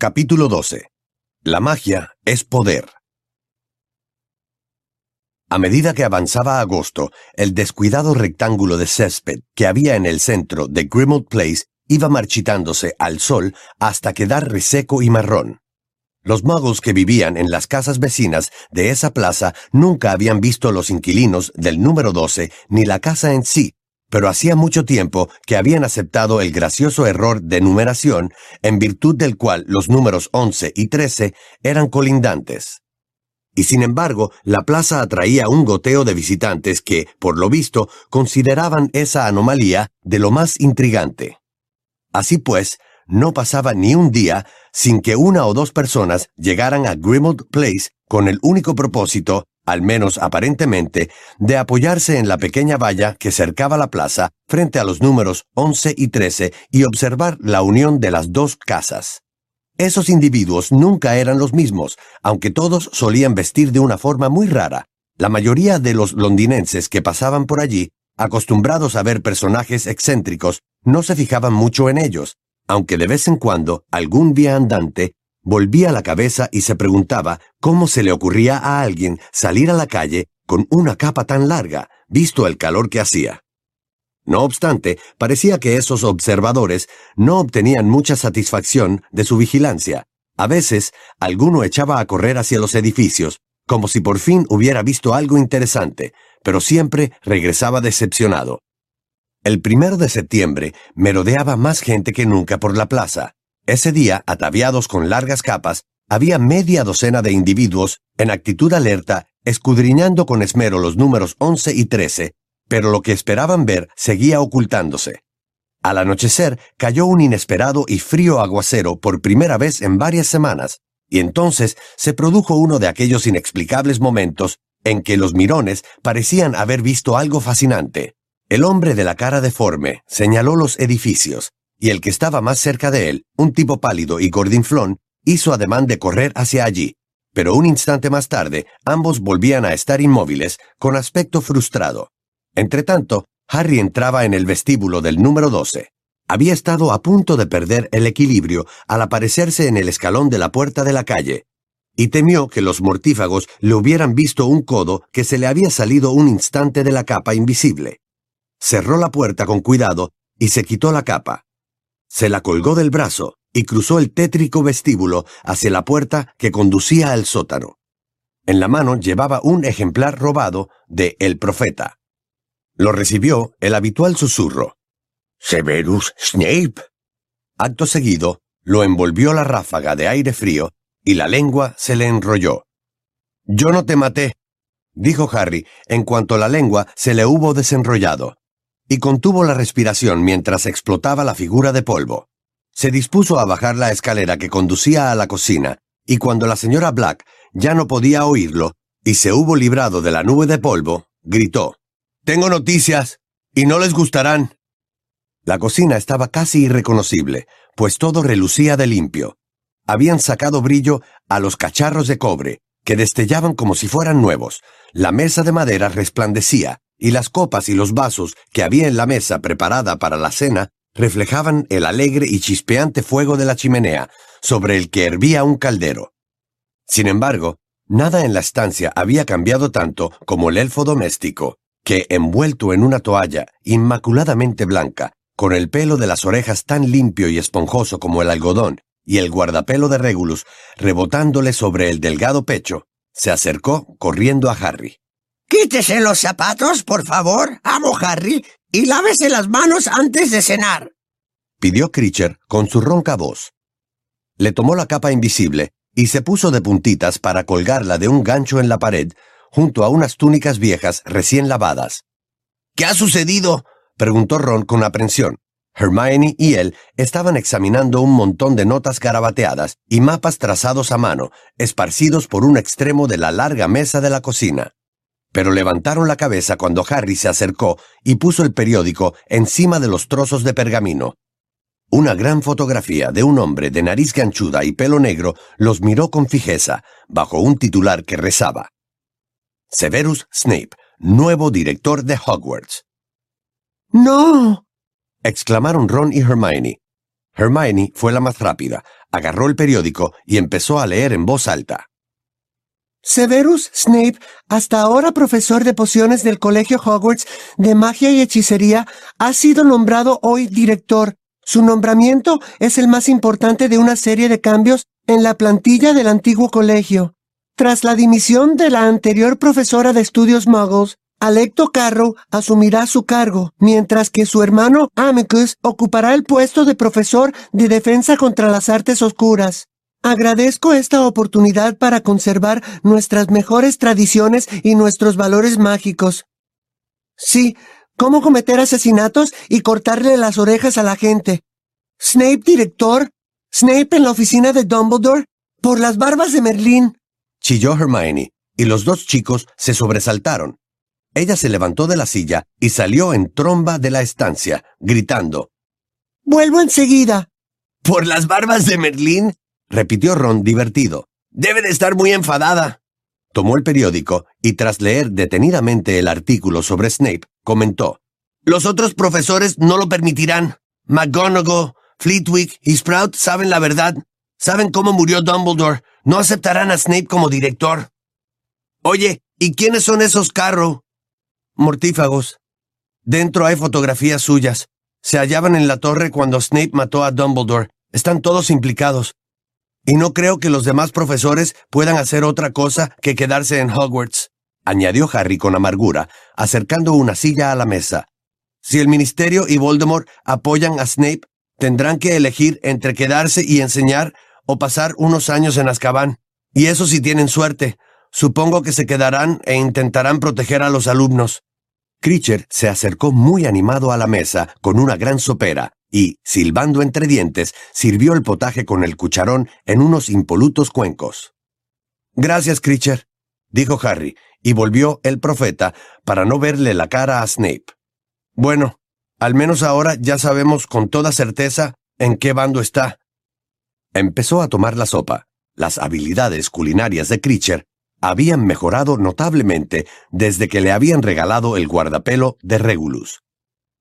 Capítulo 12. La magia es poder. A medida que avanzaba agosto, el descuidado rectángulo de césped que había en el centro de Grimald Place iba marchitándose al sol hasta quedar reseco y marrón. Los magos que vivían en las casas vecinas de esa plaza nunca habían visto los inquilinos del número 12 ni la casa en sí, pero hacía mucho tiempo que habían aceptado el gracioso error de numeración en virtud del cual los números 11 y 13 eran colindantes. Y sin embargo, la plaza atraía un goteo de visitantes que, por lo visto, consideraban esa anomalía de lo más intrigante. Así pues, no pasaba ni un día sin que una o dos personas llegaran a Grimald Place con el único propósito al menos aparentemente, de apoyarse en la pequeña valla que cercaba la plaza frente a los números 11 y 13 y observar la unión de las dos casas. Esos individuos nunca eran los mismos, aunque todos solían vestir de una forma muy rara. La mayoría de los londinenses que pasaban por allí, acostumbrados a ver personajes excéntricos, no se fijaban mucho en ellos, aunque de vez en cuando algún viandante volvía la cabeza y se preguntaba cómo se le ocurría a alguien salir a la calle con una capa tan larga, visto el calor que hacía. No obstante, parecía que esos observadores no obtenían mucha satisfacción de su vigilancia. A veces, alguno echaba a correr hacia los edificios, como si por fin hubiera visto algo interesante, pero siempre regresaba decepcionado. El primero de septiembre merodeaba más gente que nunca por la plaza. Ese día, ataviados con largas capas, había media docena de individuos en actitud alerta, escudriñando con esmero los números 11 y 13, pero lo que esperaban ver seguía ocultándose. Al anochecer cayó un inesperado y frío aguacero por primera vez en varias semanas, y entonces se produjo uno de aquellos inexplicables momentos en que los mirones parecían haber visto algo fascinante. El hombre de la cara deforme señaló los edificios, y el que estaba más cerca de él, un tipo pálido y gordinflón, hizo ademán de correr hacia allí, pero un instante más tarde ambos volvían a estar inmóviles, con aspecto frustrado. Entretanto, Harry entraba en el vestíbulo del número 12. Había estado a punto de perder el equilibrio al aparecerse en el escalón de la puerta de la calle, y temió que los mortífagos le hubieran visto un codo que se le había salido un instante de la capa invisible. Cerró la puerta con cuidado y se quitó la capa. Se la colgó del brazo y cruzó el tétrico vestíbulo hacia la puerta que conducía al sótano. En la mano llevaba un ejemplar robado de El Profeta. Lo recibió el habitual susurro. Severus Snape. Acto seguido, lo envolvió la ráfaga de aire frío y la lengua se le enrolló. Yo no te maté, dijo Harry en cuanto la lengua se le hubo desenrollado y contuvo la respiración mientras explotaba la figura de polvo. Se dispuso a bajar la escalera que conducía a la cocina, y cuando la señora Black ya no podía oírlo, y se hubo librado de la nube de polvo, gritó, Tengo noticias, y no les gustarán. La cocina estaba casi irreconocible, pues todo relucía de limpio. Habían sacado brillo a los cacharros de cobre, que destellaban como si fueran nuevos. La mesa de madera resplandecía, y las copas y los vasos que había en la mesa preparada para la cena reflejaban el alegre y chispeante fuego de la chimenea, sobre el que hervía un caldero. Sin embargo, nada en la estancia había cambiado tanto como el elfo doméstico, que, envuelto en una toalla inmaculadamente blanca, con el pelo de las orejas tan limpio y esponjoso como el algodón, y el guardapelo de Regulus rebotándole sobre el delgado pecho, se acercó corriendo a Harry. Quítese los zapatos, por favor, amo Harry, y lávese las manos antes de cenar. Pidió Critcher con su ronca voz. Le tomó la capa invisible y se puso de puntitas para colgarla de un gancho en la pared, junto a unas túnicas viejas recién lavadas. ¿Qué ha sucedido? preguntó Ron con aprensión. Hermione y él estaban examinando un montón de notas garabateadas y mapas trazados a mano, esparcidos por un extremo de la larga mesa de la cocina pero levantaron la cabeza cuando Harry se acercó y puso el periódico encima de los trozos de pergamino. Una gran fotografía de un hombre de nariz ganchuda y pelo negro los miró con fijeza, bajo un titular que rezaba. Severus Snape, nuevo director de Hogwarts. ¡No! exclamaron Ron y Hermione. Hermione fue la más rápida, agarró el periódico y empezó a leer en voz alta. Severus Snape, hasta ahora profesor de pociones del Colegio Hogwarts de Magia y Hechicería, ha sido nombrado hoy director. Su nombramiento es el más importante de una serie de cambios en la plantilla del antiguo colegio. Tras la dimisión de la anterior profesora de estudios muggles, Alecto Carrow asumirá su cargo, mientras que su hermano Amicus ocupará el puesto de profesor de defensa contra las artes oscuras. Agradezco esta oportunidad para conservar nuestras mejores tradiciones y nuestros valores mágicos. Sí, cómo cometer asesinatos y cortarle las orejas a la gente. Snape director, Snape en la oficina de Dumbledore, por las barbas de Merlín. Chilló Hermione, y los dos chicos se sobresaltaron. Ella se levantó de la silla y salió en tromba de la estancia, gritando. Vuelvo enseguida. ¿Por las barbas de Merlín? Repitió Ron divertido. Debe de estar muy enfadada. Tomó el periódico y tras leer detenidamente el artículo sobre Snape, comentó. Los otros profesores no lo permitirán. McGonagall, Fleetwick y Sprout saben la verdad. Saben cómo murió Dumbledore. No aceptarán a Snape como director. Oye, ¿y quiénes son esos Carrow? Mortífagos. Dentro hay fotografías suyas. Se hallaban en la torre cuando Snape mató a Dumbledore. Están todos implicados y no creo que los demás profesores puedan hacer otra cosa que quedarse en Hogwarts, añadió Harry con amargura, acercando una silla a la mesa. Si el Ministerio y Voldemort apoyan a Snape, tendrán que elegir entre quedarse y enseñar o pasar unos años en Azkaban. Y eso si tienen suerte. Supongo que se quedarán e intentarán proteger a los alumnos. Critcher se acercó muy animado a la mesa con una gran sopera, y, silbando entre dientes, sirvió el potaje con el cucharón en unos impolutos cuencos. Gracias, Critcher, dijo Harry, y volvió el profeta para no verle la cara a Snape. Bueno, al menos ahora ya sabemos con toda certeza en qué bando está. Empezó a tomar la sopa. Las habilidades culinarias de Critcher habían mejorado notablemente desde que le habían regalado el guardapelo de Regulus.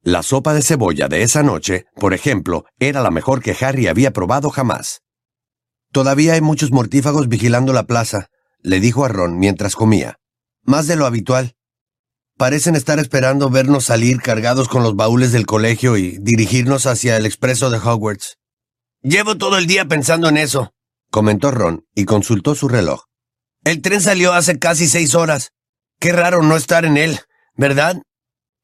La sopa de cebolla de esa noche, por ejemplo, era la mejor que Harry había probado jamás. Todavía hay muchos mortífagos vigilando la plaza, le dijo a Ron mientras comía. Más de lo habitual. Parecen estar esperando vernos salir cargados con los baúles del colegio y dirigirnos hacia el expreso de Hogwarts. Llevo todo el día pensando en eso, comentó Ron y consultó su reloj. El tren salió hace casi seis horas. Qué raro no estar en él, ¿verdad?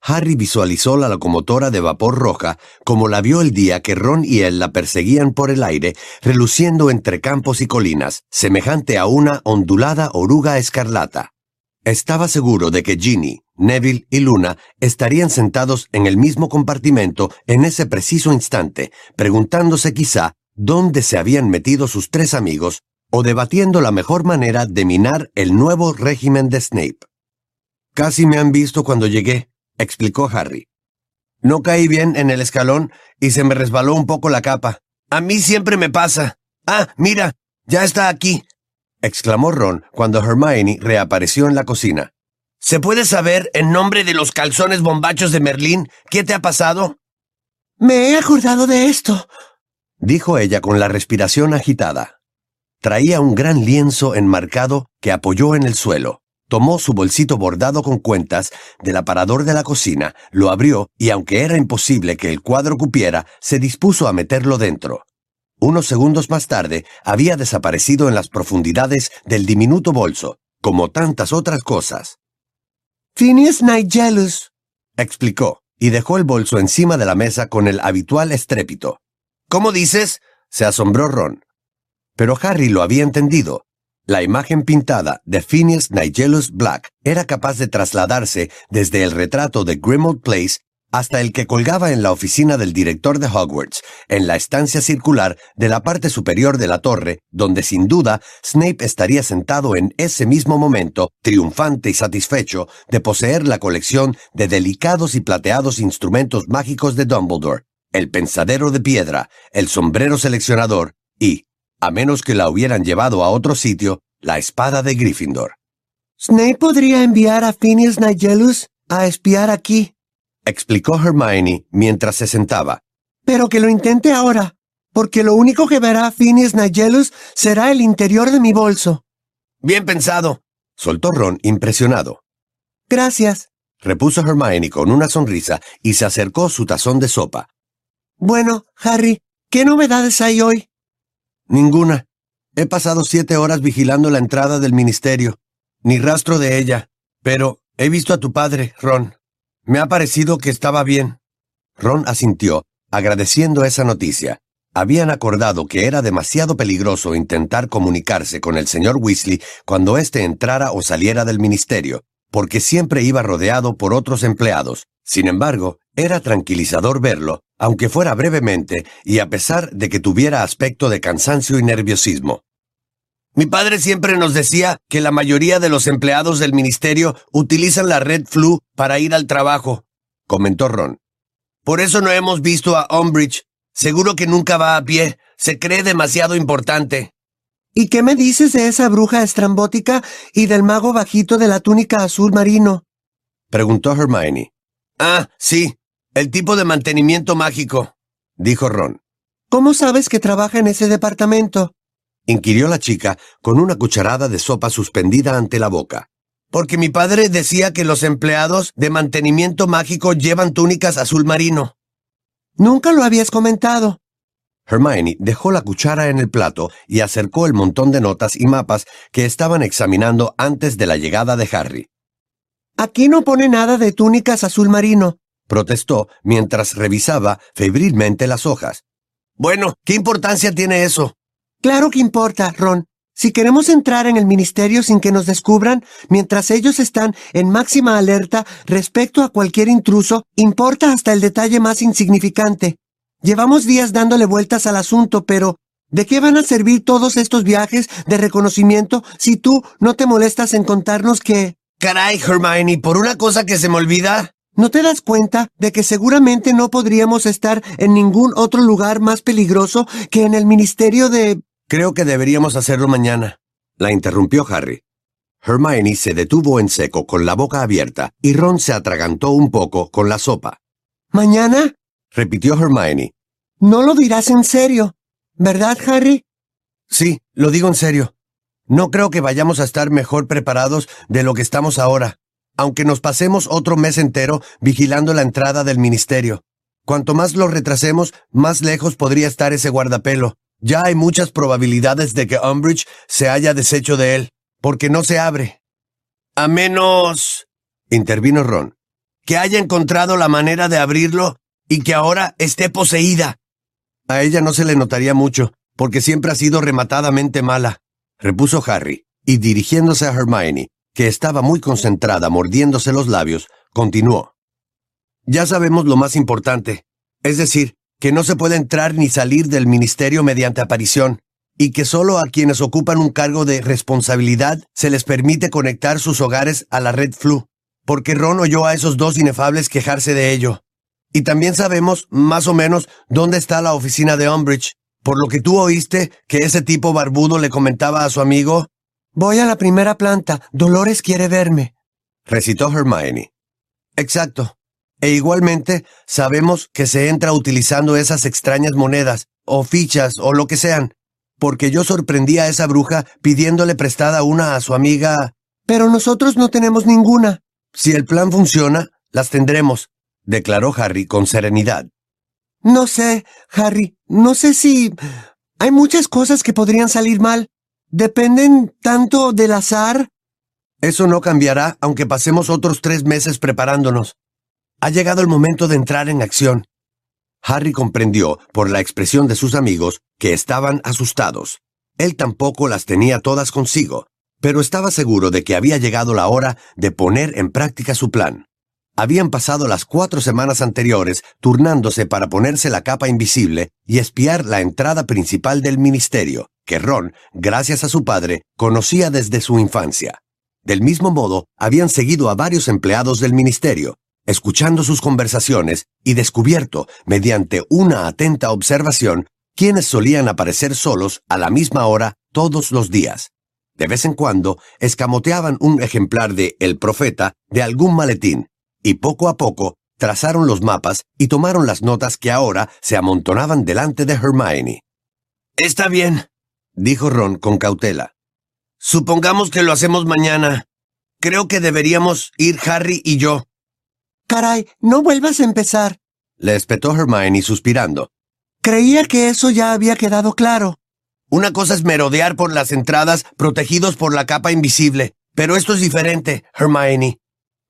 Harry visualizó la locomotora de vapor roja como la vio el día que Ron y él la perseguían por el aire, reluciendo entre campos y colinas, semejante a una ondulada oruga escarlata. Estaba seguro de que Ginny, Neville y Luna estarían sentados en el mismo compartimento en ese preciso instante, preguntándose quizá dónde se habían metido sus tres amigos o debatiendo la mejor manera de minar el nuevo régimen de Snape. Casi me han visto cuando llegué, explicó Harry. No caí bien en el escalón y se me resbaló un poco la capa. A mí siempre me pasa. Ah, mira, ya está aquí, exclamó Ron cuando Hermione reapareció en la cocina. ¿Se puede saber, en nombre de los calzones bombachos de Merlín, qué te ha pasado? Me he acordado de esto, dijo ella con la respiración agitada. Traía un gran lienzo enmarcado que apoyó en el suelo. Tomó su bolsito bordado con cuentas del aparador de la cocina, lo abrió y aunque era imposible que el cuadro cupiera, se dispuso a meterlo dentro. Unos segundos más tarde había desaparecido en las profundidades del diminuto bolso, como tantas otras cosas. Phineas Nigellus, explicó, y dejó el bolso encima de la mesa con el habitual estrépito. ¿Cómo dices? se asombró Ron. Pero Harry lo había entendido. La imagen pintada de Phineas Nigellus Black era capaz de trasladarse desde el retrato de Grimmauld Place hasta el que colgaba en la oficina del director de Hogwarts, en la estancia circular de la parte superior de la torre, donde sin duda Snape estaría sentado en ese mismo momento, triunfante y satisfecho de poseer la colección de delicados y plateados instrumentos mágicos de Dumbledore, el pensadero de piedra, el sombrero seleccionador y, a menos que la hubieran llevado a otro sitio, la espada de Gryffindor. Snape podría enviar a Phineas Nigellus a espiar aquí, explicó Hermione mientras se sentaba. Pero que lo intente ahora. porque lo único que verá Phineas Nigellus será el interior de mi bolso. Bien pensado, soltó Ron impresionado. Gracias, repuso Hermione con una sonrisa y se acercó su tazón de sopa. Bueno, Harry, ¿qué novedades hay hoy? Ninguna. He pasado siete horas vigilando la entrada del ministerio. Ni rastro de ella. Pero he visto a tu padre, Ron. Me ha parecido que estaba bien. Ron asintió, agradeciendo esa noticia. Habían acordado que era demasiado peligroso intentar comunicarse con el señor Weasley cuando éste entrara o saliera del ministerio, porque siempre iba rodeado por otros empleados. Sin embargo, era tranquilizador verlo, aunque fuera brevemente y a pesar de que tuviera aspecto de cansancio y nerviosismo. Mi padre siempre nos decía que la mayoría de los empleados del ministerio utilizan la Red Flu para ir al trabajo, comentó Ron. Por eso no hemos visto a Umbridge. Seguro que nunca va a pie. Se cree demasiado importante. ¿Y qué me dices de esa bruja estrambótica y del mago bajito de la túnica azul marino? Preguntó Hermione. Ah, sí, el tipo de mantenimiento mágico, dijo Ron. ¿Cómo sabes que trabaja en ese departamento? inquirió la chica con una cucharada de sopa suspendida ante la boca. Porque mi padre decía que los empleados de mantenimiento mágico llevan túnicas azul marino. Nunca lo habías comentado. Hermione dejó la cuchara en el plato y acercó el montón de notas y mapas que estaban examinando antes de la llegada de Harry. Aquí no pone nada de túnicas azul marino, protestó mientras revisaba febrilmente las hojas. Bueno, ¿qué importancia tiene eso? Claro que importa, Ron. Si queremos entrar en el ministerio sin que nos descubran, mientras ellos están en máxima alerta respecto a cualquier intruso, importa hasta el detalle más insignificante. Llevamos días dándole vueltas al asunto, pero ¿de qué van a servir todos estos viajes de reconocimiento si tú no te molestas en contarnos que... Caray, Hermione, por una cosa que se me olvida. ¿No te das cuenta de que seguramente no podríamos estar en ningún otro lugar más peligroso que en el ministerio de... Creo que deberíamos hacerlo mañana. La interrumpió Harry. Hermione se detuvo en seco con la boca abierta y Ron se atragantó un poco con la sopa. ¿Mañana? repitió Hermione. No lo dirás en serio, ¿verdad, Harry? Sí, lo digo en serio. No creo que vayamos a estar mejor preparados de lo que estamos ahora, aunque nos pasemos otro mes entero vigilando la entrada del ministerio. Cuanto más lo retrasemos, más lejos podría estar ese guardapelo. Ya hay muchas probabilidades de que Umbridge se haya deshecho de él, porque no se abre. A menos... intervino Ron. Que haya encontrado la manera de abrirlo y que ahora esté poseída. A ella no se le notaría mucho, porque siempre ha sido rematadamente mala, repuso Harry, y dirigiéndose a Hermione, que estaba muy concentrada mordiéndose los labios, continuó. Ya sabemos lo más importante, es decir, que no se puede entrar ni salir del ministerio mediante aparición, y que solo a quienes ocupan un cargo de responsabilidad se les permite conectar sus hogares a la red Flu, porque Ron oyó a esos dos inefables quejarse de ello. Y también sabemos, más o menos, dónde está la oficina de Umbridge, por lo que tú oíste que ese tipo barbudo le comentaba a su amigo. Voy a la primera planta. Dolores quiere verme. Recitó Hermione. Exacto. E igualmente sabemos que se entra utilizando esas extrañas monedas, o fichas, o lo que sean, porque yo sorprendí a esa bruja pidiéndole prestada una a su amiga. Pero nosotros no tenemos ninguna. Si el plan funciona, las tendremos, declaró Harry con serenidad. No sé, Harry, no sé si... Hay muchas cosas que podrían salir mal. Dependen tanto del azar. Eso no cambiará aunque pasemos otros tres meses preparándonos. Ha llegado el momento de entrar en acción. Harry comprendió, por la expresión de sus amigos, que estaban asustados. Él tampoco las tenía todas consigo, pero estaba seguro de que había llegado la hora de poner en práctica su plan. Habían pasado las cuatro semanas anteriores turnándose para ponerse la capa invisible y espiar la entrada principal del ministerio, que Ron, gracias a su padre, conocía desde su infancia. Del mismo modo, habían seguido a varios empleados del ministerio, escuchando sus conversaciones y descubierto, mediante una atenta observación, quienes solían aparecer solos a la misma hora todos los días. De vez en cuando, escamoteaban un ejemplar de El Profeta de algún maletín, y poco a poco trazaron los mapas y tomaron las notas que ahora se amontonaban delante de Hermione. Está bien, dijo Ron con cautela. Supongamos que lo hacemos mañana. Creo que deberíamos ir Harry y yo. Caray, no vuelvas a empezar. Le espetó Hermione suspirando. Creía que eso ya había quedado claro. Una cosa es merodear por las entradas protegidos por la capa invisible, pero esto es diferente, Hermione.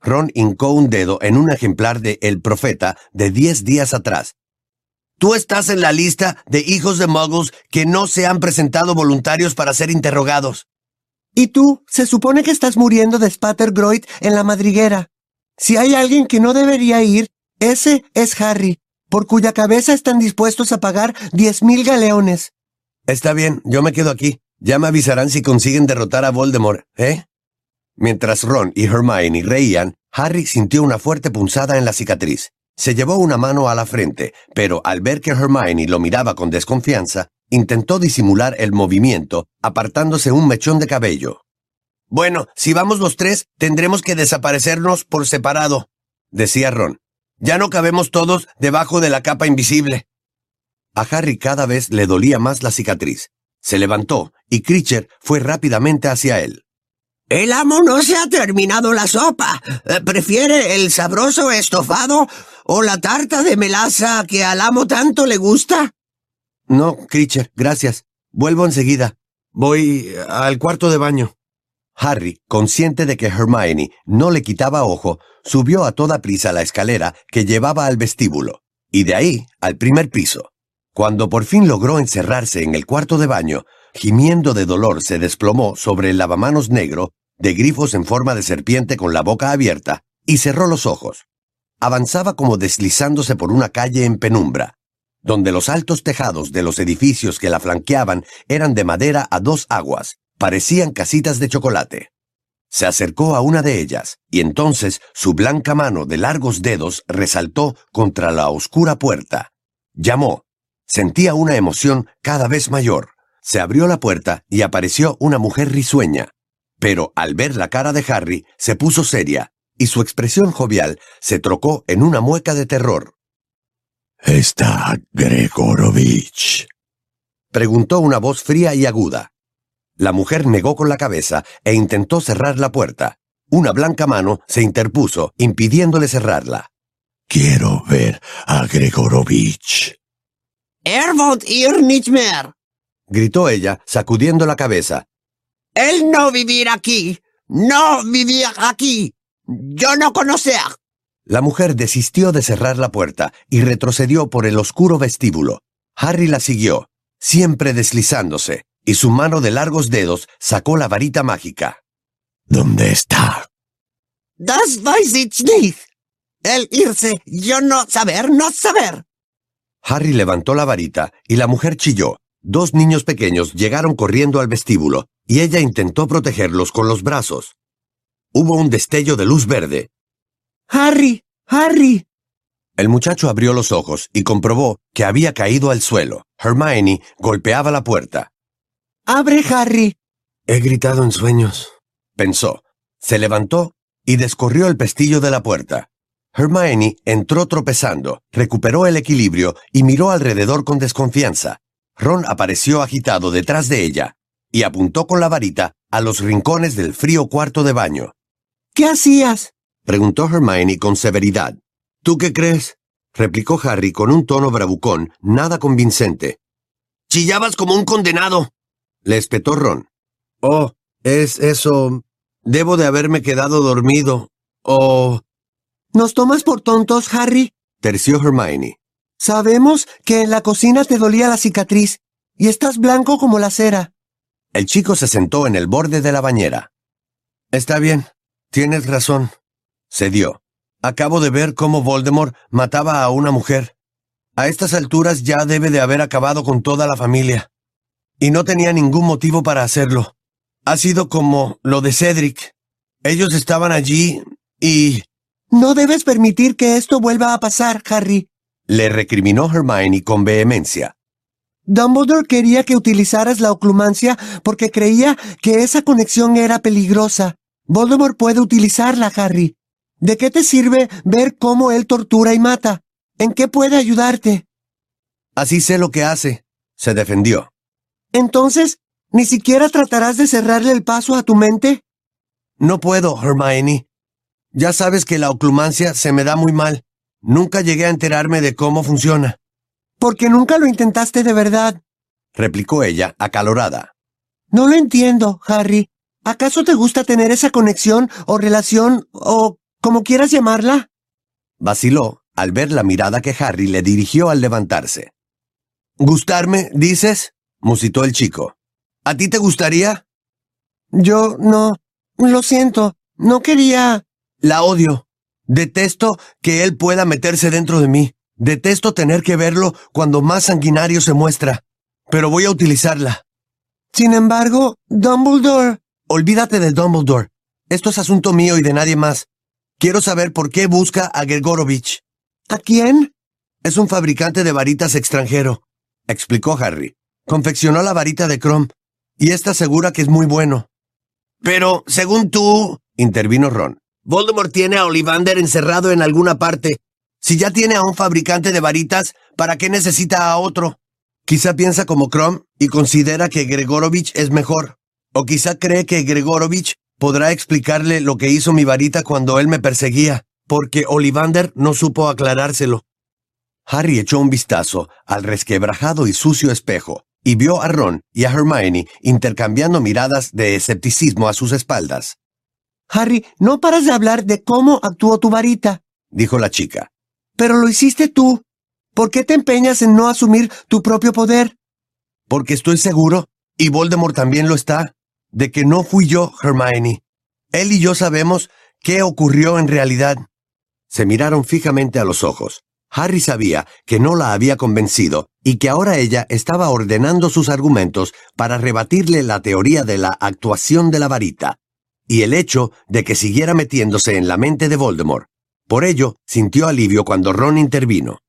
Ron hincó un dedo en un ejemplar de El Profeta de diez días atrás. Tú estás en la lista de hijos de muggles que no se han presentado voluntarios para ser interrogados. Y tú, se supone que estás muriendo de Spattergroit en la madriguera. Si hay alguien que no debería ir, ese es Harry, por cuya cabeza están dispuestos a pagar diez mil galeones. Está bien, yo me quedo aquí. Ya me avisarán si consiguen derrotar a Voldemort, ¿eh? Mientras Ron y Hermione reían, Harry sintió una fuerte punzada en la cicatriz. Se llevó una mano a la frente, pero al ver que Hermione lo miraba con desconfianza, intentó disimular el movimiento, apartándose un mechón de cabello. Bueno, si vamos los tres, tendremos que desaparecernos por separado, decía Ron. Ya no cabemos todos debajo de la capa invisible. A Harry cada vez le dolía más la cicatriz. Se levantó y Critcher fue rápidamente hacia él. El amo no se ha terminado la sopa. Eh, ¿Prefiere el sabroso estofado o la tarta de melaza que al amo tanto le gusta? No, Critcher, gracias. Vuelvo enseguida. Voy al cuarto de baño. Harry, consciente de que Hermione no le quitaba ojo, subió a toda prisa la escalera que llevaba al vestíbulo, y de ahí al primer piso. Cuando por fin logró encerrarse en el cuarto de baño, gimiendo de dolor se desplomó sobre el lavamanos negro, de grifos en forma de serpiente con la boca abierta, y cerró los ojos. Avanzaba como deslizándose por una calle en penumbra, donde los altos tejados de los edificios que la flanqueaban eran de madera a dos aguas, parecían casitas de chocolate. Se acercó a una de ellas, y entonces su blanca mano de largos dedos resaltó contra la oscura puerta. Llamó, Sentía una emoción cada vez mayor. Se abrió la puerta y apareció una mujer risueña. Pero al ver la cara de Harry, se puso seria, y su expresión jovial se trocó en una mueca de terror. ¿Está Gregorovich? Preguntó una voz fría y aguda. La mujer negó con la cabeza e intentó cerrar la puerta. Una blanca mano se interpuso, impidiéndole cerrarla. Quiero ver a Gregorovich. Er nicht mehr. Gritó ella, sacudiendo la cabeza. Él no vivir aquí. No vivir aquí. Yo no conocer. La mujer desistió de cerrar la puerta y retrocedió por el oscuro vestíbulo. Harry la siguió, siempre deslizándose, y su mano de largos dedos sacó la varita mágica. ¿Dónde está? Das weiß ich nicht. El irse, yo no saber, no saber. Harry levantó la varita y la mujer chilló. Dos niños pequeños llegaron corriendo al vestíbulo y ella intentó protegerlos con los brazos. Hubo un destello de luz verde. Harry, Harry. El muchacho abrió los ojos y comprobó que había caído al suelo. Hermione golpeaba la puerta. Abre, Harry. He gritado en sueños, pensó. Se levantó y descorrió el pestillo de la puerta. Hermione entró tropezando, recuperó el equilibrio y miró alrededor con desconfianza. Ron apareció agitado detrás de ella y apuntó con la varita a los rincones del frío cuarto de baño. ¿Qué hacías? preguntó Hermione con severidad. ¿Tú qué crees? replicó Harry con un tono bravucón, nada convincente. Chillabas como un condenado, le espetó Ron. Oh, es eso. Debo de haberme quedado dormido. Oh. ¿Nos tomas por tontos, Harry? terció Hermione. Sabemos que en la cocina te dolía la cicatriz y estás blanco como la cera. El chico se sentó en el borde de la bañera. Está bien, tienes razón. Cedió. Acabo de ver cómo Voldemort mataba a una mujer. A estas alturas ya debe de haber acabado con toda la familia. Y no tenía ningún motivo para hacerlo. Ha sido como lo de Cedric. Ellos estaban allí y... No debes permitir que esto vuelva a pasar, Harry. Le recriminó Hermione con vehemencia. Dumbledore quería que utilizaras la oclumancia porque creía que esa conexión era peligrosa. Voldemort puede utilizarla, Harry. ¿De qué te sirve ver cómo él tortura y mata? ¿En qué puede ayudarte? Así sé lo que hace, se defendió. Entonces, ¿ni siquiera tratarás de cerrarle el paso a tu mente? No puedo, Hermione. Ya sabes que la oclumancia se me da muy mal. Nunca llegué a enterarme de cómo funciona. Porque nunca lo intentaste de verdad, replicó ella, acalorada. No lo entiendo, Harry. ¿Acaso te gusta tener esa conexión o relación o como quieras llamarla? Vaciló al ver la mirada que Harry le dirigió al levantarse. ¿Gustarme, dices? musitó el chico. ¿A ti te gustaría? Yo no. Lo siento. No quería. La odio. Detesto que él pueda meterse dentro de mí. Detesto tener que verlo cuando más sanguinario se muestra. Pero voy a utilizarla. Sin embargo, Dumbledore. Olvídate de Dumbledore. Esto es asunto mío y de nadie más. Quiero saber por qué busca a Gregorovich. ¿A quién? Es un fabricante de varitas extranjero, explicó Harry. Confeccionó la varita de Crom y está asegura que es muy bueno. Pero, según tú, intervino Ron, Voldemort tiene a Ollivander encerrado en alguna parte. Si ya tiene a un fabricante de varitas, ¿para qué necesita a otro? Quizá piensa como Crom y considera que Gregorovich es mejor. O quizá cree que Gregorovich podrá explicarle lo que hizo mi varita cuando él me perseguía, porque Ollivander no supo aclarárselo. Harry echó un vistazo al resquebrajado y sucio espejo y vio a Ron y a Hermione intercambiando miradas de escepticismo a sus espaldas. Harry, no paras de hablar de cómo actuó tu varita, dijo la chica. Pero lo hiciste tú. ¿Por qué te empeñas en no asumir tu propio poder? Porque estoy seguro, y Voldemort también lo está, de que no fui yo, Hermione. Él y yo sabemos qué ocurrió en realidad. Se miraron fijamente a los ojos. Harry sabía que no la había convencido y que ahora ella estaba ordenando sus argumentos para rebatirle la teoría de la actuación de la varita y el hecho de que siguiera metiéndose en la mente de Voldemort. Por ello, sintió alivio cuando Ron intervino.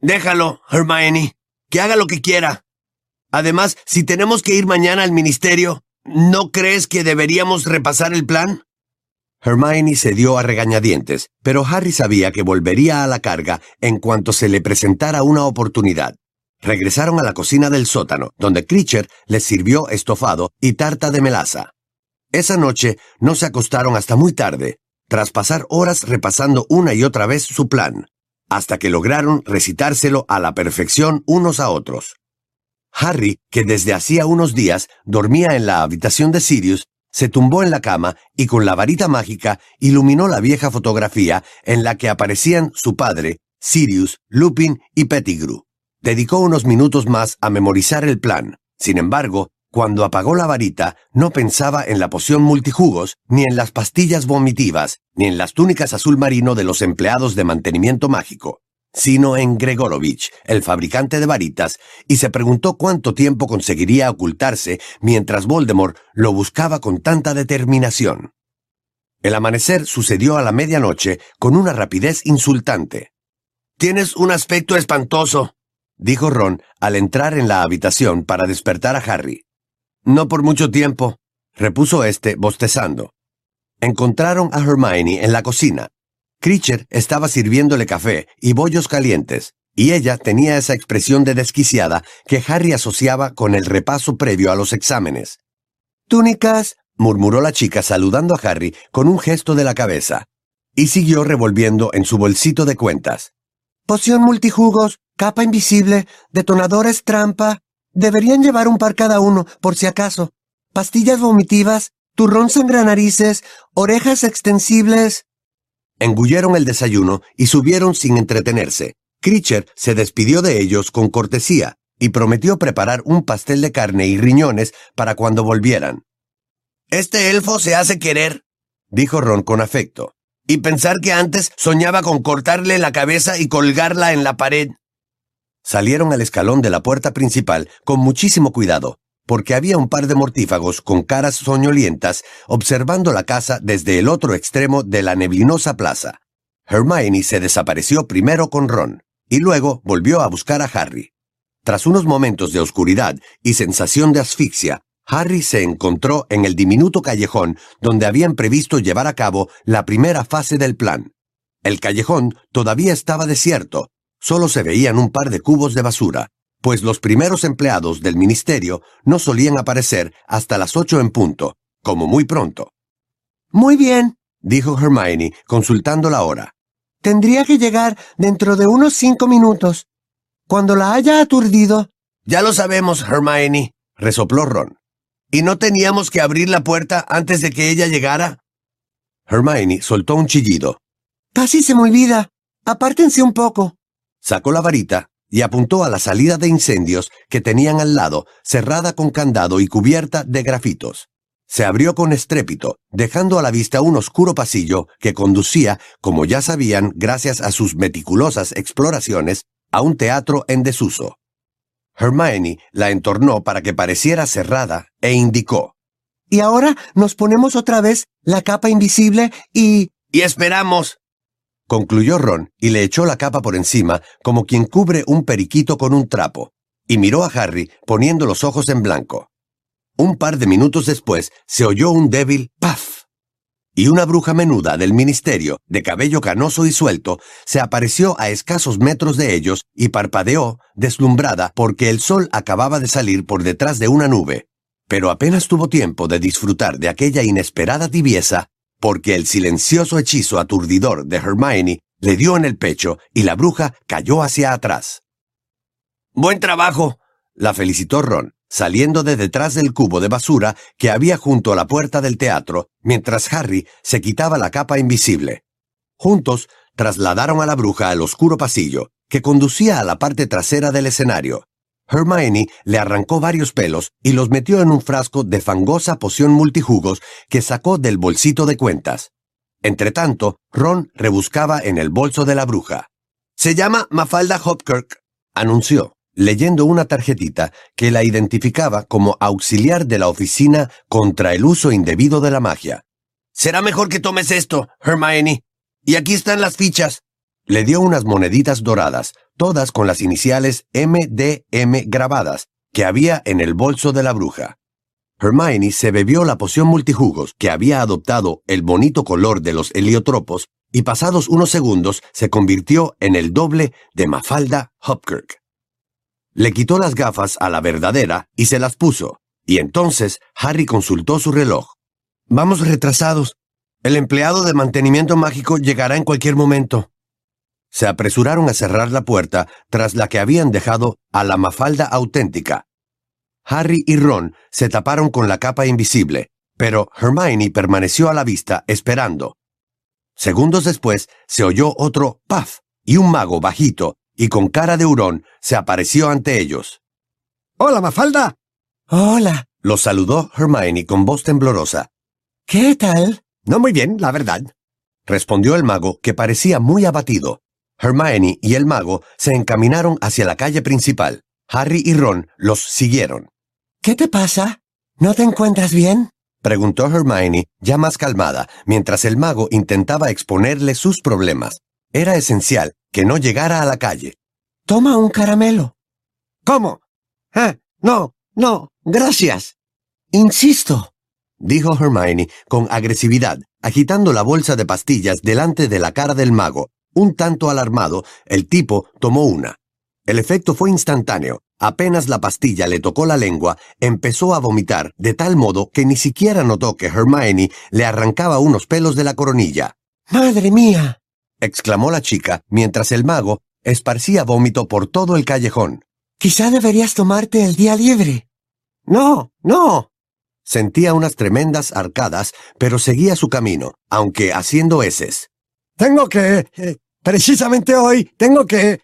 Déjalo, Hermione, que haga lo que quiera. Además, si tenemos que ir mañana al ministerio, ¿no crees que deberíamos repasar el plan? Hermione se dio a regañadientes, pero Harry sabía que volvería a la carga en cuanto se le presentara una oportunidad. Regresaron a la cocina del sótano, donde Critcher les sirvió estofado y tarta de melaza. Esa noche no se acostaron hasta muy tarde, tras pasar horas repasando una y otra vez su plan, hasta que lograron recitárselo a la perfección unos a otros. Harry, que desde hacía unos días dormía en la habitación de Sirius, se tumbó en la cama y con la varita mágica iluminó la vieja fotografía en la que aparecían su padre, Sirius, Lupin y Pettigrew. Dedicó unos minutos más a memorizar el plan. Sin embargo, cuando apagó la varita, no pensaba en la poción multijugos, ni en las pastillas vomitivas, ni en las túnicas azul marino de los empleados de mantenimiento mágico sino en Gregorovich, el fabricante de varitas, y se preguntó cuánto tiempo conseguiría ocultarse mientras Voldemort lo buscaba con tanta determinación. El amanecer sucedió a la medianoche con una rapidez insultante. Tienes un aspecto espantoso, dijo Ron al entrar en la habitación para despertar a Harry. No por mucho tiempo, repuso éste bostezando. Encontraron a Hermione en la cocina, Critcher estaba sirviéndole café y bollos calientes, y ella tenía esa expresión de desquiciada que Harry asociaba con el repaso previo a los exámenes. Túnicas, murmuró la chica saludando a Harry con un gesto de la cabeza, y siguió revolviendo en su bolsito de cuentas. Poción multijugos, capa invisible, detonadores trampa. Deberían llevar un par cada uno, por si acaso. Pastillas vomitivas, turrón sangranarices, orejas extensibles. Engulleron el desayuno y subieron sin entretenerse. Critcher se despidió de ellos con cortesía y prometió preparar un pastel de carne y riñones para cuando volvieran. Este elfo se hace querer, dijo Ron con afecto, y pensar que antes soñaba con cortarle la cabeza y colgarla en la pared. Salieron al escalón de la puerta principal con muchísimo cuidado, porque había un par de mortífagos con caras soñolientas observando la casa desde el otro extremo de la neblinosa plaza. Hermione se desapareció primero con Ron, y luego volvió a buscar a Harry. Tras unos momentos de oscuridad y sensación de asfixia, Harry se encontró en el diminuto callejón donde habían previsto llevar a cabo la primera fase del plan. El callejón todavía estaba desierto, solo se veían un par de cubos de basura, pues los primeros empleados del ministerio no solían aparecer hasta las ocho en punto, como muy pronto. Muy bien, dijo Hermione, consultando la hora. tendría que llegar dentro de unos cinco minutos. Cuando la haya aturdido, Ya lo sabemos, Hermione. Resopló Ron. ¿Y no teníamos que abrir la puerta antes de que ella llegara? Hermione soltó un chillido, casi se me olvida. Apártense un poco. Sacó la varita y apuntó a la salida de incendios que tenían al lado, cerrada con candado y cubierta de grafitos. Se abrió con estrépito, dejando a la vista un oscuro pasillo que conducía, como ya sabían gracias a sus meticulosas exploraciones, a un teatro en desuso. Hermione la entornó para que pareciera cerrada e indicó. Y ahora nos ponemos otra vez la capa invisible y... Y esperamos. Concluyó Ron y le echó la capa por encima como quien cubre un periquito con un trapo, y miró a Harry poniendo los ojos en blanco. Un par de minutos después se oyó un débil ¡paf! Y una bruja menuda del ministerio, de cabello canoso y suelto, se apareció a escasos metros de ellos y parpadeó, deslumbrada porque el sol acababa de salir por detrás de una nube. Pero apenas tuvo tiempo de disfrutar de aquella inesperada tibieza, porque el silencioso hechizo aturdidor de Hermione le dio en el pecho y la bruja cayó hacia atrás. Buen trabajo. La felicitó Ron, saliendo de detrás del cubo de basura que había junto a la puerta del teatro, mientras Harry se quitaba la capa invisible. Juntos trasladaron a la bruja al oscuro pasillo, que conducía a la parte trasera del escenario. Hermione le arrancó varios pelos y los metió en un frasco de fangosa poción multijugos que sacó del bolsito de cuentas. Entretanto, Ron rebuscaba en el bolso de la bruja. Se llama Mafalda Hopkirk. Anunció, leyendo una tarjetita que la identificaba como auxiliar de la oficina contra el uso indebido de la magia. Será mejor que tomes esto, Hermione. Y aquí están las fichas. Le dio unas moneditas doradas, todas con las iniciales MDM grabadas, que había en el bolso de la bruja. Hermione se bebió la poción multijugos que había adoptado el bonito color de los heliotropos y pasados unos segundos se convirtió en el doble de Mafalda Hopkirk. Le quitó las gafas a la verdadera y se las puso, y entonces Harry consultó su reloj. Vamos retrasados. El empleado de mantenimiento mágico llegará en cualquier momento. Se apresuraron a cerrar la puerta tras la que habían dejado a la Mafalda auténtica. Harry y Ron se taparon con la capa invisible, pero Hermione permaneció a la vista esperando. Segundos después se oyó otro paf y un mago bajito y con cara de hurón se apareció ante ellos. Hola, Mafalda. Hola. Los saludó Hermione con voz temblorosa. ¿Qué tal? No muy bien, la verdad. Respondió el mago, que parecía muy abatido. Hermione y el mago se encaminaron hacia la calle principal. Harry y Ron los siguieron. ¿Qué te pasa? ¿No te encuentras bien? Preguntó Hermione, ya más calmada, mientras el mago intentaba exponerle sus problemas. Era esencial que no llegara a la calle. Toma un caramelo. ¿Cómo? Ah, no, no, gracias. Insisto. Dijo Hermione con agresividad, agitando la bolsa de pastillas delante de la cara del mago. Un tanto alarmado, el tipo tomó una. El efecto fue instantáneo. Apenas la pastilla le tocó la lengua, empezó a vomitar de tal modo que ni siquiera notó que Hermione le arrancaba unos pelos de la coronilla. Madre mía. exclamó la chica, mientras el mago esparcía vómito por todo el callejón. Quizá deberías tomarte el día libre. No, no. Sentía unas tremendas arcadas, pero seguía su camino, aunque haciendo heces. Tengo que... eh, precisamente hoy, tengo que...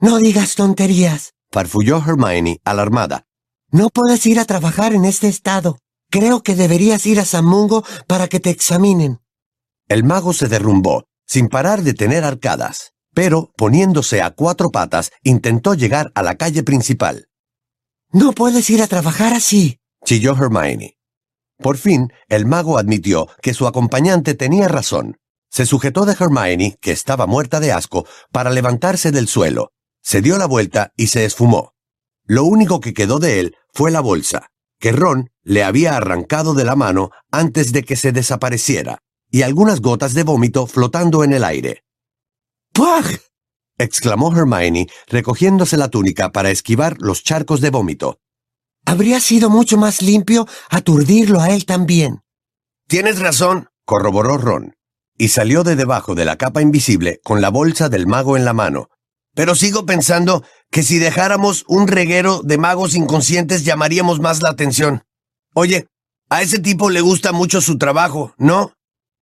No digas tonterías. Farfulló Hermione, alarmada. No puedes ir a trabajar en este estado. Creo que deberías ir a San Mungo para que te examinen. El mago se derrumbó, sin parar de tener arcadas, pero, poniéndose a cuatro patas, intentó llegar a la calle principal. No puedes ir a trabajar así. Chilló Hermione. Por fin, el mago admitió que su acompañante tenía razón. Se sujetó de Hermione, que estaba muerta de asco, para levantarse del suelo. Se dio la vuelta y se esfumó. Lo único que quedó de él fue la bolsa, que Ron le había arrancado de la mano antes de que se desapareciera, y algunas gotas de vómito flotando en el aire. ¡Pug! exclamó Hermione, recogiéndose la túnica para esquivar los charcos de vómito. Habría sido mucho más limpio aturdirlo a él también. Tienes razón, corroboró Ron, y salió de debajo de la capa invisible con la bolsa del mago en la mano. pero sigo pensando que si dejáramos un reguero de magos inconscientes llamaríamos más la atención. Oye, a ese tipo le gusta mucho su trabajo, ¿no?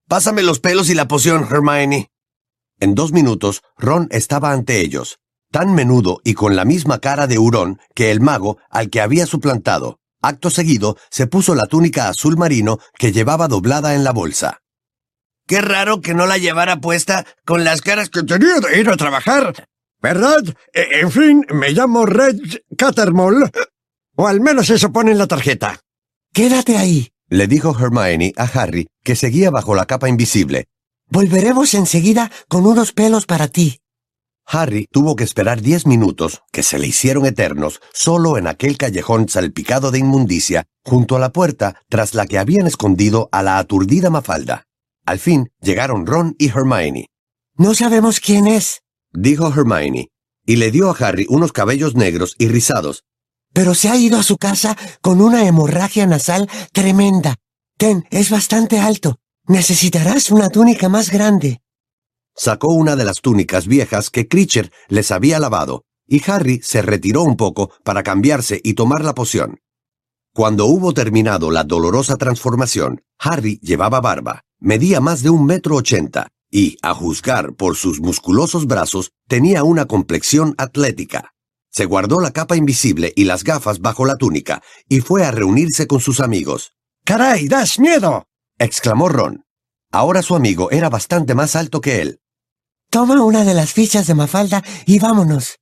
Pásame los pelos y la poción, Hermione. En dos minutos, Ron estaba ante ellos, tan menudo y con la misma cara de hurón que el mago al que había suplantado. Acto seguido, se puso la túnica azul marino que llevaba doblada en la bolsa. Qué raro que no la llevara puesta con las caras que Tenía de ir a trabajar, ¿verdad? E- En fin, me llamo Reg Cattermole. O al menos eso pone en la tarjeta. Quédate ahí. Le dijo Hermione a Harry, que seguía bajo la capa invisible. Volveremos enseguida con unos pelos para ti. Harry tuvo que esperar diez minutos, que se le hicieron eternos, solo en aquel callejón salpicado de inmundicia, junto a la puerta tras la que habían escondido a la aturdida Mafalda. Al fin llegaron Ron y Hermione. No sabemos quién es, Dijo Hermione, y le dio a Harry unos cabellos negros y rizados. pero se ha ido a su casa con una hemorragia nasal tremenda. Ten, es bastante alto. Necesitarás una túnica más grande. Sacó una de las túnicas viejas que Critcher les había lavado, y Harry se retiró un poco para cambiarse y tomar la poción. Cuando hubo terminado la dolorosa transformación, Harry llevaba barba, medía más de un metro ochenta, y, a juzgar por sus musculosos brazos, tenía una complexión atlética. Se guardó la capa invisible y las gafas bajo la túnica, y fue a reunirse con sus amigos. ¡Caray, das miedo! exclamó Ron. Ahora su amigo era bastante más alto que él. Toma una de las fichas de Mafalda y vámonos.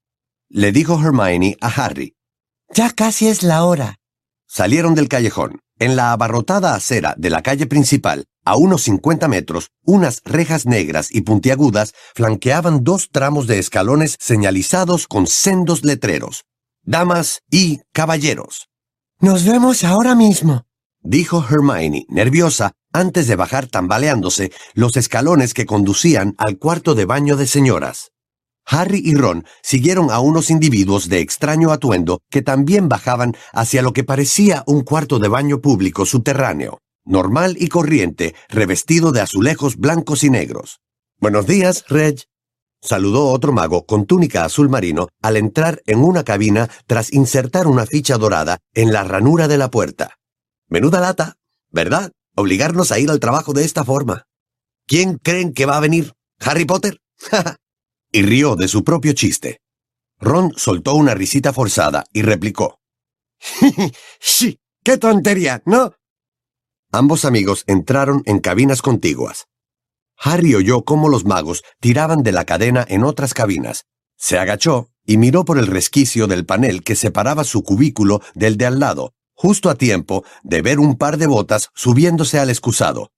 Le dijo Hermione a Harry. Ya casi es la hora. Salieron del callejón. En la abarrotada acera de la calle principal, a unos 50 metros, unas rejas negras y puntiagudas flanqueaban dos tramos de escalones señalizados con sendos letreros. Damas y caballeros, Nos vemos ahora mismo. dijo Hermione, nerviosa, antes de bajar tambaleándose los escalones que conducían al cuarto de baño de señoras. Harry y Ron siguieron a unos individuos de extraño atuendo que también bajaban hacia lo que parecía un cuarto de baño público subterráneo, normal y corriente, revestido de azulejos blancos y negros. Buenos días, Reg. Saludó otro mago con túnica azul marino al entrar en una cabina tras insertar una ficha dorada en la ranura de la puerta. Menuda lata, ¿verdad? Obligarnos a ir al trabajo de esta forma. ¿Quién creen que va a venir? ¿Harry Potter? y rió de su propio chiste. Ron soltó una risita forzada y replicó. sí, qué tontería, ¿no? Ambos amigos entraron en cabinas contiguas. Harry oyó cómo los magos tiraban de la cadena en otras cabinas. Se agachó y miró por el resquicio del panel que separaba su cubículo del de al lado, justo a tiempo de ver un par de botas subiéndose al excusado.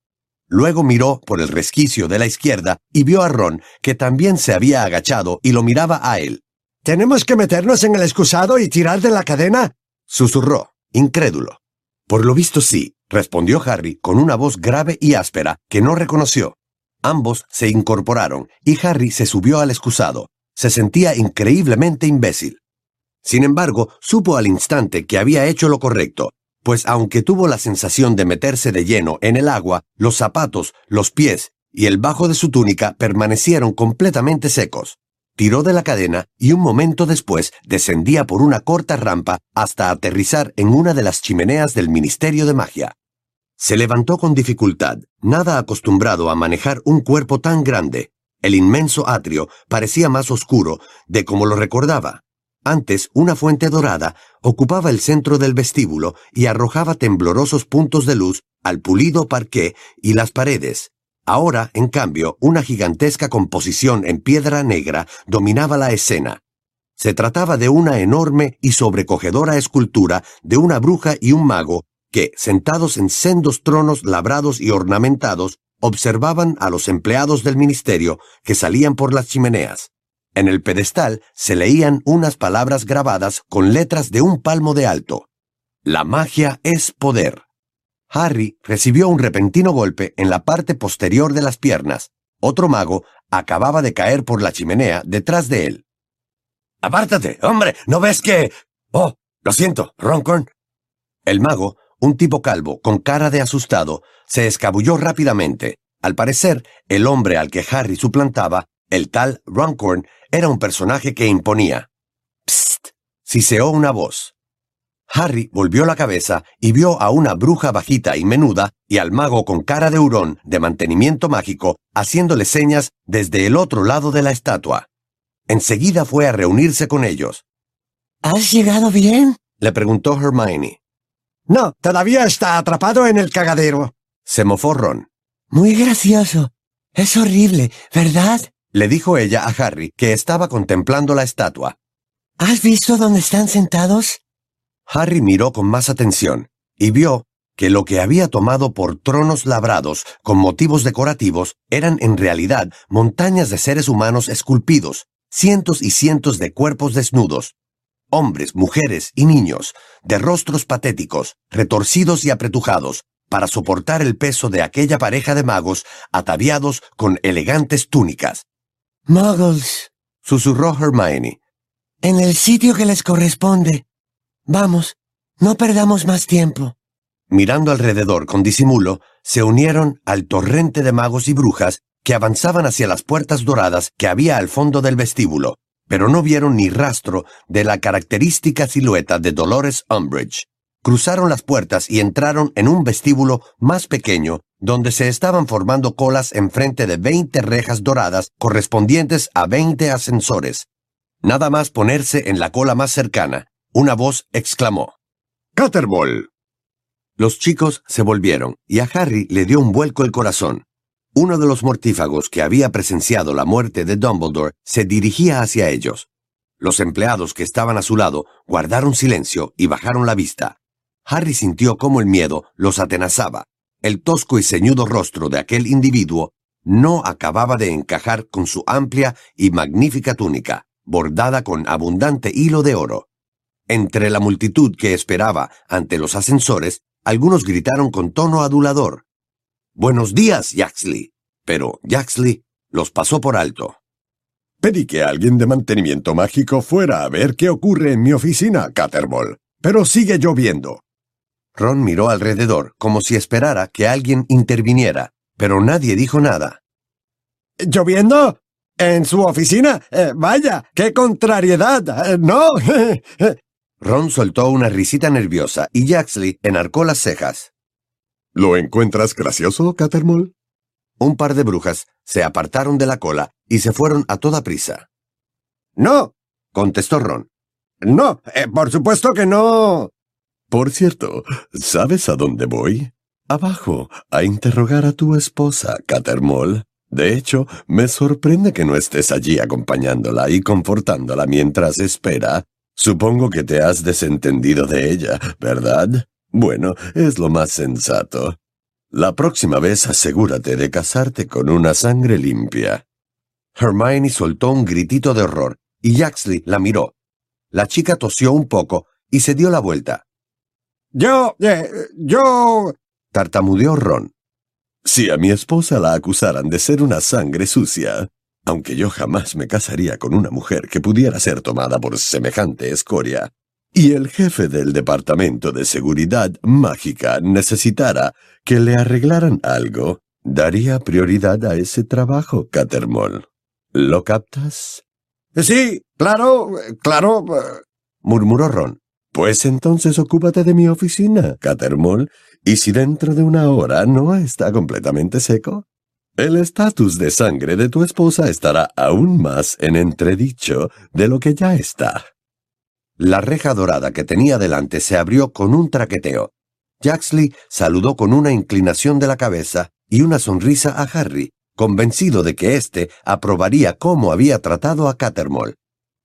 Luego miró por el resquicio de la izquierda y vio a Ron, que también se había agachado y lo miraba a él. ¿Tenemos que meternos en el excusado y tirar de la cadena? Susurró, incrédulo. Por lo visto sí, respondió Harry con una voz grave y áspera que no reconoció. Ambos se incorporaron y Harry se subió al excusado. Se sentía increíblemente imbécil. Sin embargo, supo al instante que había hecho lo correcto, pues aunque tuvo la sensación de meterse de lleno en el agua, los zapatos, los pies y el bajo de su túnica permanecieron completamente secos. Tiró de la cadena y un momento después descendía por una corta rampa hasta aterrizar en una de las chimeneas del Ministerio de Magia. Se levantó con dificultad, nada acostumbrado a manejar un cuerpo tan grande. El inmenso atrio parecía más oscuro de como lo recordaba. Antes, una fuente dorada ocupaba el centro del vestíbulo y arrojaba temblorosos puntos de luz al pulido parqué y las paredes. Ahora, en cambio, una gigantesca composición en piedra negra dominaba la escena. Se trataba de una enorme y sobrecogedora escultura de una bruja y un mago que, sentados en sendos tronos labrados y ornamentados, observaban a los empleados del ministerio que salían por las chimeneas. En el pedestal se leían unas palabras grabadas con letras de un palmo de alto. La magia es poder. Harry recibió un repentino golpe en la parte posterior de las piernas. Otro mago acababa de caer por la chimenea detrás de él. ¡Apártate, hombre! ¿No ves que... Oh, lo siento, Roncorn. El mago, un tipo calvo con cara de asustado, se escabulló rápidamente. Al parecer, el hombre al que Harry suplantaba, el tal Roncorn, era un personaje que imponía. ¡Psst! siseó una voz. Harry volvió la cabeza y vio a una bruja bajita y menuda y al mago con cara de hurón de mantenimiento mágico haciéndole señas desde el otro lado de la estatua. Enseguida fue a reunirse con ellos. ¿Has llegado bien? Le preguntó Hermione. No, todavía está atrapado en el cagadero. Se mofó Ron. Muy gracioso. Es horrible, ¿verdad? Le dijo ella a Harry, que estaba contemplando la estatua. ¿Has visto dónde están sentados? Harry miró con más atención y vio que lo que había tomado por tronos labrados con motivos decorativos eran en realidad montañas de seres humanos esculpidos, cientos y cientos de cuerpos desnudos, hombres, mujeres y niños, de rostros patéticos, retorcidos y apretujados, para soportar el peso de aquella pareja de magos ataviados con elegantes túnicas. Muggles, susurró Hermione. En el sitio que les corresponde. Vamos, no perdamos más tiempo. Mirando alrededor con disimulo, se unieron al torrente de magos y brujas que avanzaban hacia las puertas doradas que había al fondo del vestíbulo, pero no vieron ni rastro de la característica silueta de Dolores Umbridge. Cruzaron las puertas y entraron en un vestíbulo más pequeño, donde se estaban formando colas enfrente de veinte rejas doradas correspondientes a veinte ascensores. Nada más ponerse en la cola más cercana, una voz exclamó. Caterball. Los chicos se volvieron y a Harry le dio un vuelco el corazón. Uno de los mortífagos que había presenciado la muerte de Dumbledore se dirigía hacia ellos. Los empleados que estaban a su lado guardaron silencio y bajaron la vista. Harry sintió cómo el miedo los atenazaba. El tosco y ceñudo rostro de aquel individuo no acababa de encajar con su amplia y magnífica túnica, bordada con abundante hilo de oro. Entre la multitud que esperaba ante los ascensores, algunos gritaron con tono adulador. Buenos días, Yaxley. Pero Yaxley los pasó por alto. Pedí que alguien de mantenimiento mágico fuera a ver qué ocurre en mi oficina, Caterball. Pero sigue lloviendo. Ron miró alrededor como si esperara que alguien interviniera, pero nadie dijo nada. ¿Lloviendo? ¿En su oficina? Eh, vaya, qué contrariedad. Eh, no. Ron soltó una risita nerviosa y Jaxley enarcó las cejas. ¿Lo encuentras gracioso, Catermole? Un par de brujas se apartaron de la cola y se fueron a toda prisa. No, contestó Ron. No, eh, por supuesto que no. Por cierto, ¿sabes a dónde voy? Abajo, a interrogar a tu esposa, Catermole. De hecho, me sorprende que no estés allí acompañándola y confortándola mientras espera Supongo que te has desentendido de ella, ¿verdad? Bueno, es lo más sensato. La próxima vez asegúrate de casarte con una sangre limpia. Hermione soltó un gritito de horror y Jaxley la miró. La chica tosió un poco y se dio la vuelta. Yo, eh, yo... tartamudeó Ron. Si a mi esposa la acusaran de ser una sangre sucia, aunque yo jamás me casaría con una mujer que pudiera ser tomada por semejante escoria, y el jefe del Departamento de Seguridad Mágica necesitara que le arreglaran algo, daría prioridad a ese trabajo, Catermol. ¿Lo captas? Sí, claro, claro, murmuró Ron. Pues entonces ocúpate de mi oficina, Catermol, y si dentro de una hora no está completamente seco, el estatus de sangre de tu esposa estará aún más en entredicho de lo que ya está. La reja dorada que tenía delante se abrió con un traqueteo. Jaxley saludó con una inclinación de la cabeza y una sonrisa a Harry, convencido de que éste aprobaría cómo había tratado a Cattermole,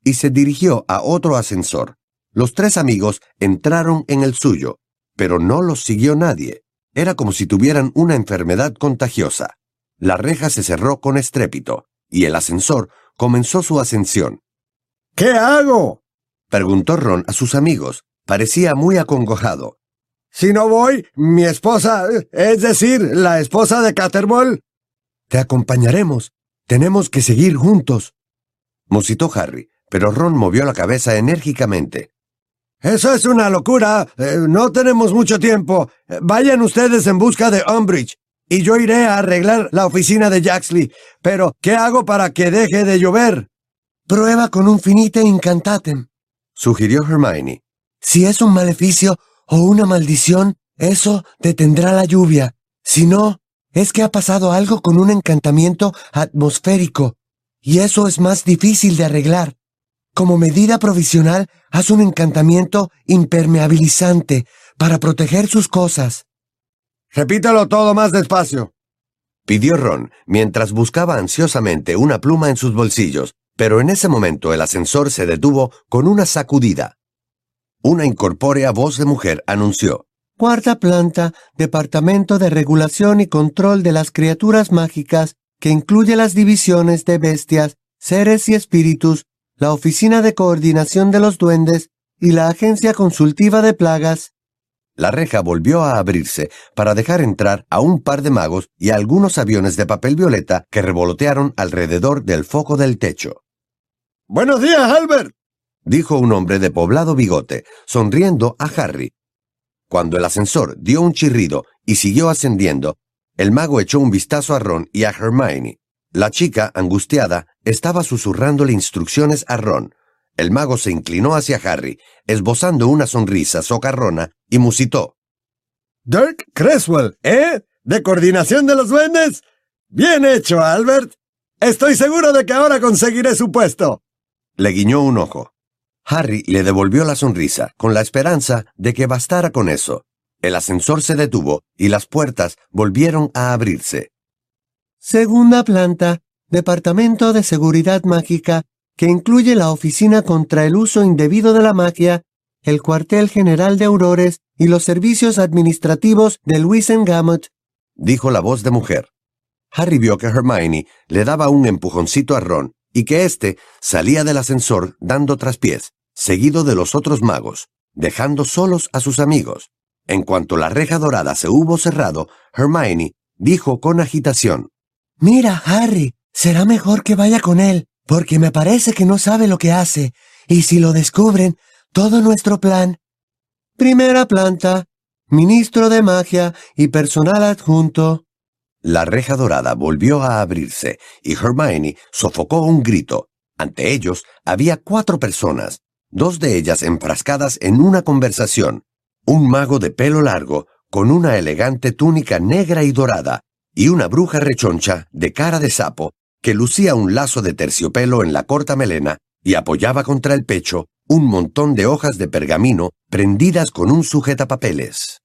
y se dirigió a otro ascensor. Los tres amigos entraron en el suyo, pero no los siguió nadie. Era como si tuvieran una enfermedad contagiosa. La reja se cerró con estrépito, y el ascensor comenzó su ascensión. ¿Qué hago? Preguntó Ron a sus amigos, Parecía muy acongojado. Si no voy, mi esposa, es decir, la esposa de Cattermole. Te acompañaremos. Tenemos que seguir juntos. Musitó Harry, pero Ron movió la cabeza enérgicamente. Eso es una locura. Eh, no tenemos mucho tiempo. Vayan ustedes en busca de Umbridge. Y yo iré a arreglar la oficina de Jaxley. Pero, ¿qué hago para que deje de llover? Prueba con un finite incantatem, Sugirió Hermione. Si es un maleficio o una maldición, eso detendrá la lluvia. Si no, es que ha pasado algo con un encantamiento atmosférico, y eso es más difícil de arreglar. Como medida provisional, haz un encantamiento impermeabilizante para proteger sus cosas. Repítelo todo más despacio. Pidió Ron, mientras buscaba ansiosamente una pluma en sus bolsillos, pero en ese momento el ascensor se detuvo con una sacudida. Una incorpórea voz de mujer anunció. Cuarta planta, Departamento de Regulación y Control de las Criaturas Mágicas, que incluye las divisiones de bestias, seres y espíritus, la Oficina de Coordinación de los Duendes y la Agencia Consultiva de Plagas. La reja volvió a abrirse para dejar entrar a un par de magos y a algunos aviones de papel violeta que revolotearon alrededor del foco del techo. Buenos días, Albert. Dijo un hombre de poblado bigote, sonriendo a Harry. Cuando el ascensor dio un chirrido y siguió ascendiendo, el mago echó un vistazo a Ron y a Hermione. La chica, angustiada, estaba susurrándole instrucciones a Ron. El mago se inclinó hacia Harry, esbozando una sonrisa socarrona, y musitó. Dirk Creswell, ¿eh? ¿De coordinación de los duendes? Bien hecho, Albert. Estoy seguro de que ahora conseguiré su puesto. Le guiñó un ojo. Harry le devolvió la sonrisa, con la esperanza de que bastara con eso. El ascensor se detuvo y las puertas volvieron a abrirse. Segunda planta, Departamento de Seguridad Mágica, que incluye la Oficina contra el Uso Indebido de la Magia, el Cuartel General de Aurores y los servicios administrativos de Gamut, dijo la voz de mujer. Harry vio que Hermione le daba un empujoncito a Ron y que éste salía del ascensor dando traspiés, seguido de los otros magos, dejando solos a sus amigos. En cuanto la reja dorada se hubo cerrado, Hermione dijo con agitación. Mira, Harry, será mejor que vaya con él, porque me parece que no sabe lo que hace, y si lo descubren, todo nuestro plan. Primera planta, ministro de magia y personal adjunto. La reja dorada volvió a abrirse y Hermione sofocó un grito. Ante ellos había cuatro personas, dos de ellas enfrascadas en una conversación. Un mago de pelo largo, con una elegante túnica negra y dorada, y una bruja rechoncha de cara de sapo, que lucía un lazo de terciopelo en la corta melena y apoyaba contra el pecho un montón de hojas de pergamino prendidas con un sujetapapeles.